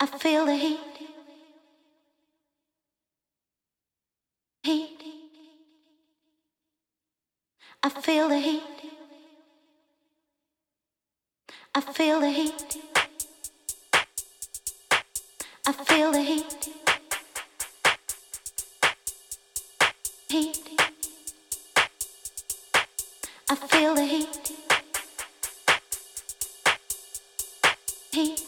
I feel the heat. Heat. I feel the heat. I feel the heat. I feel the heat. Heat. I feel the heat. Heat.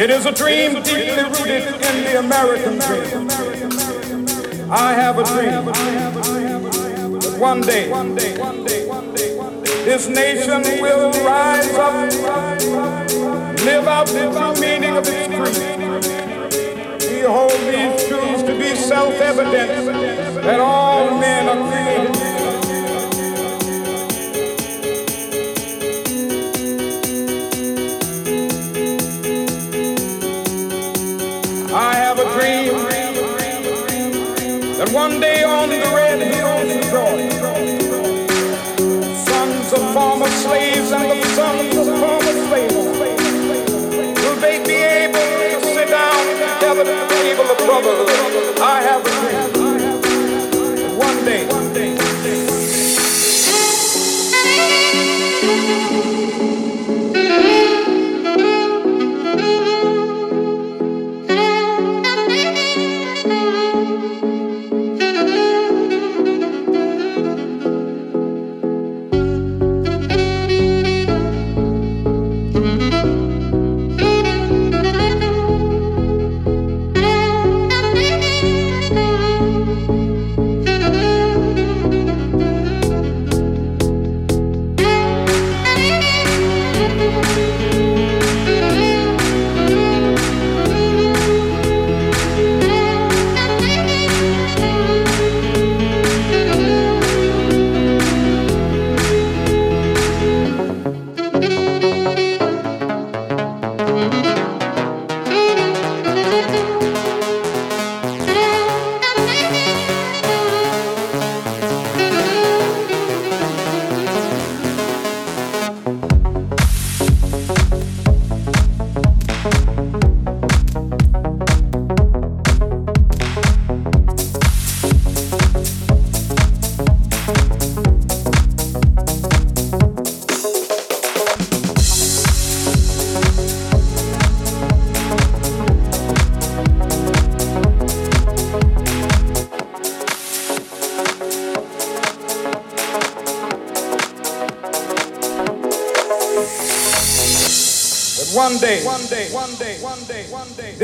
It is a dream deeply rooted in the American dream. I have a dream that one day this nation will rise up, live out the meaning of its creed. We hold these truths to be self-evident that all men are created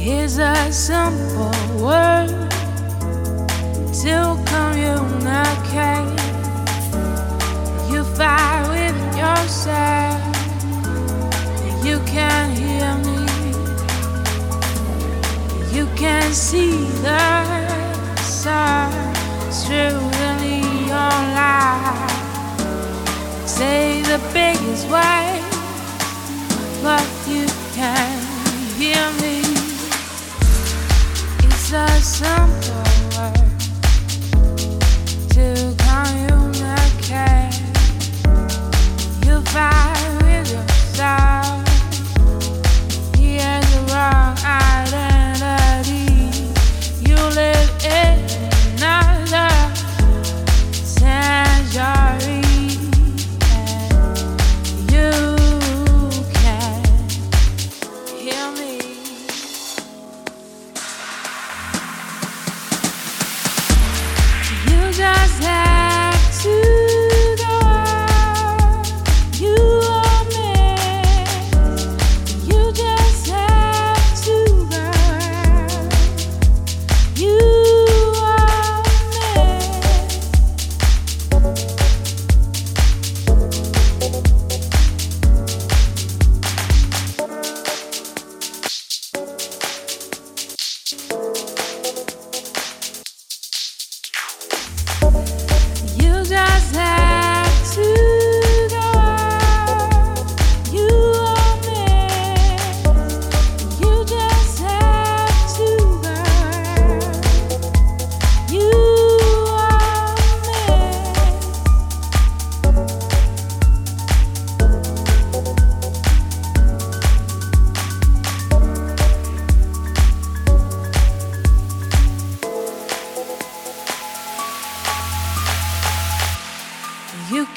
Here's a simple word to communicate. You fight within yourself, you can hear me. You can see the sun through your life. Say the biggest way. Jesus, something.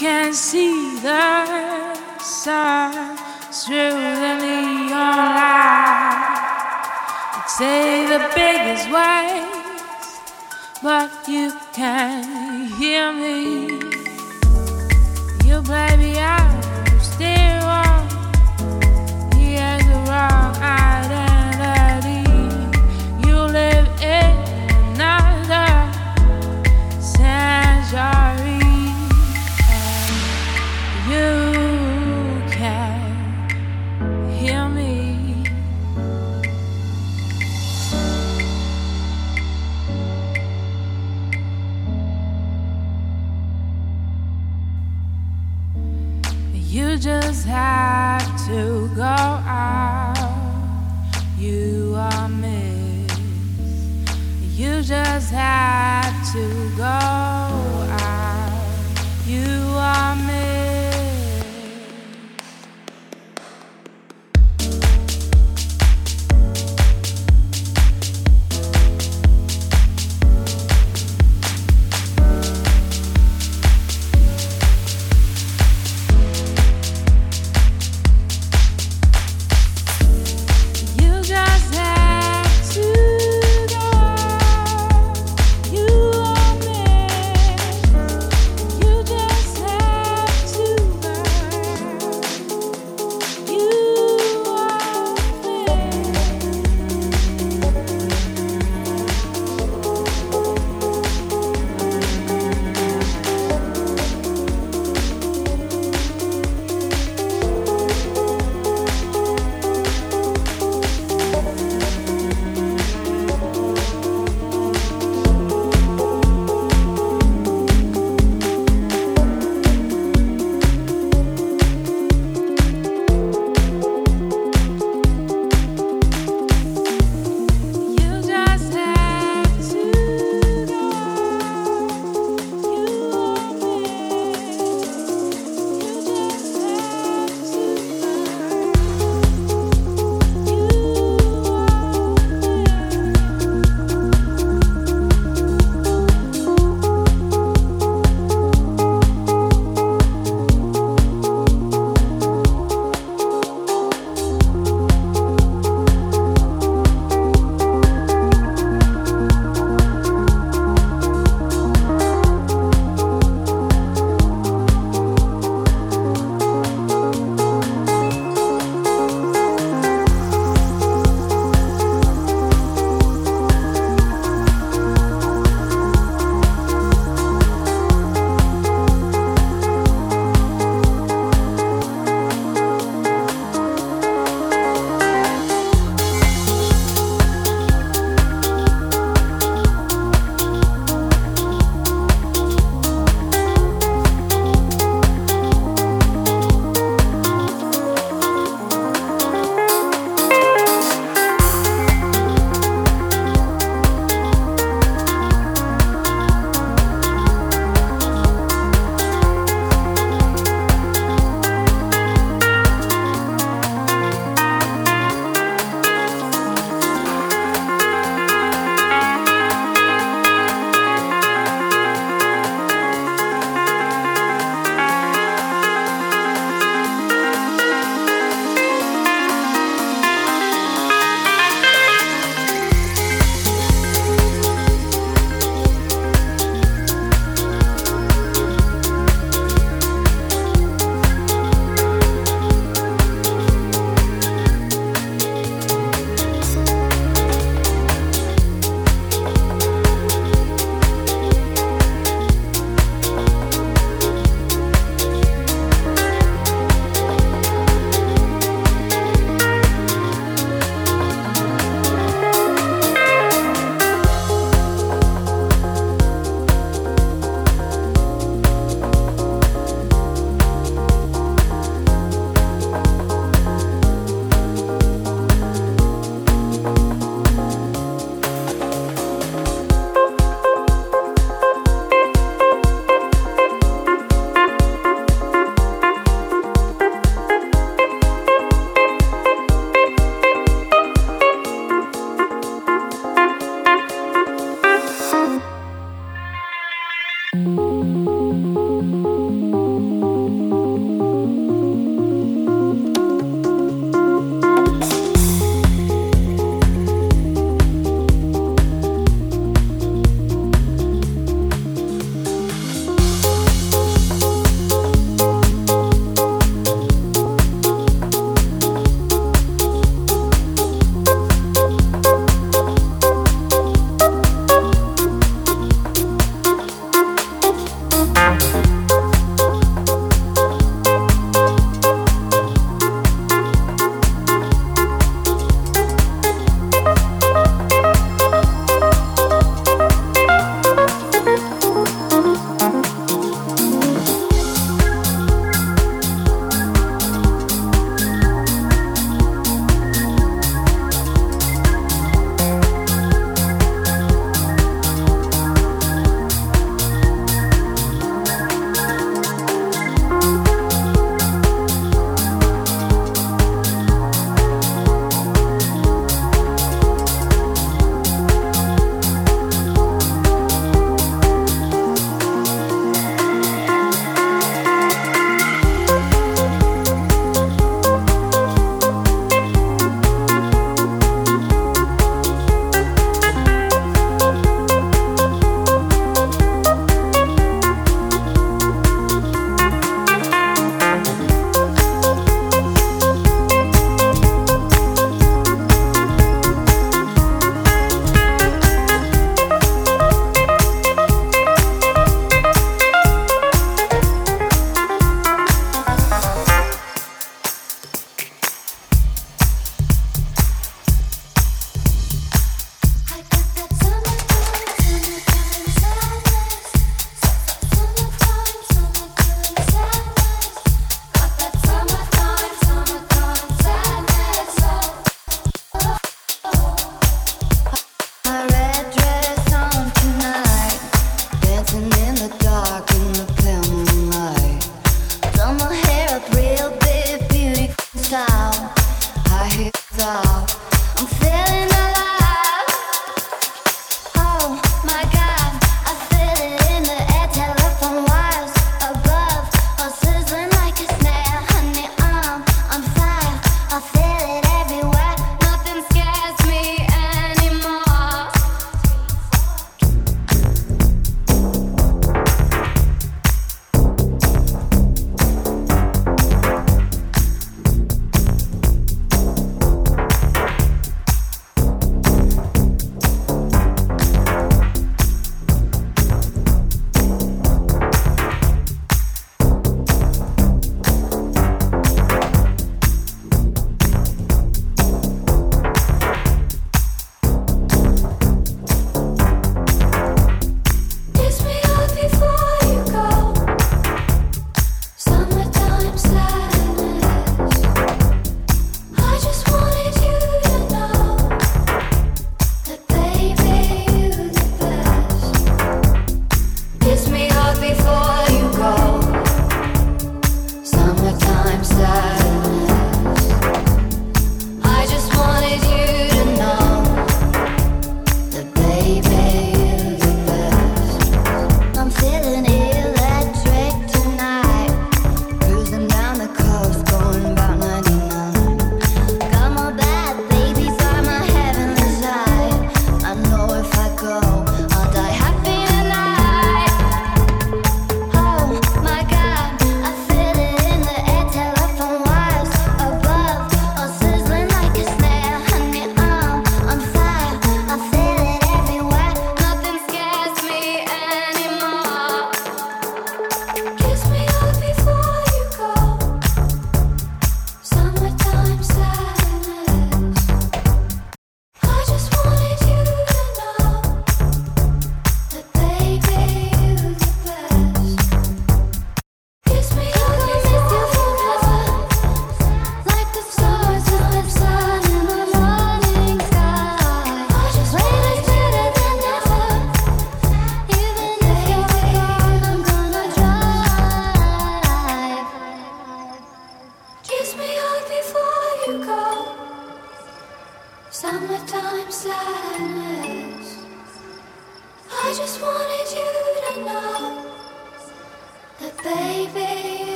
can see the sun through the neon light. Say the biggest waves, but you can hear me. You play me out, still.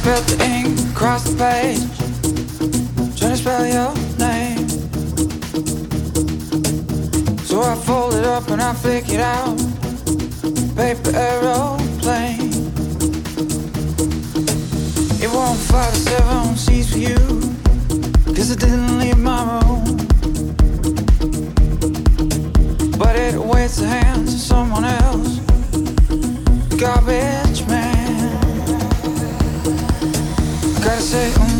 spilled the ink across the page. Trying to spell your name. So I fold it up and I flick it out. Paper aeroplane. It won't fly to seven seas for you. Cause it didn't leave my room. But it waits the hands of someone else. Garbage. say mm.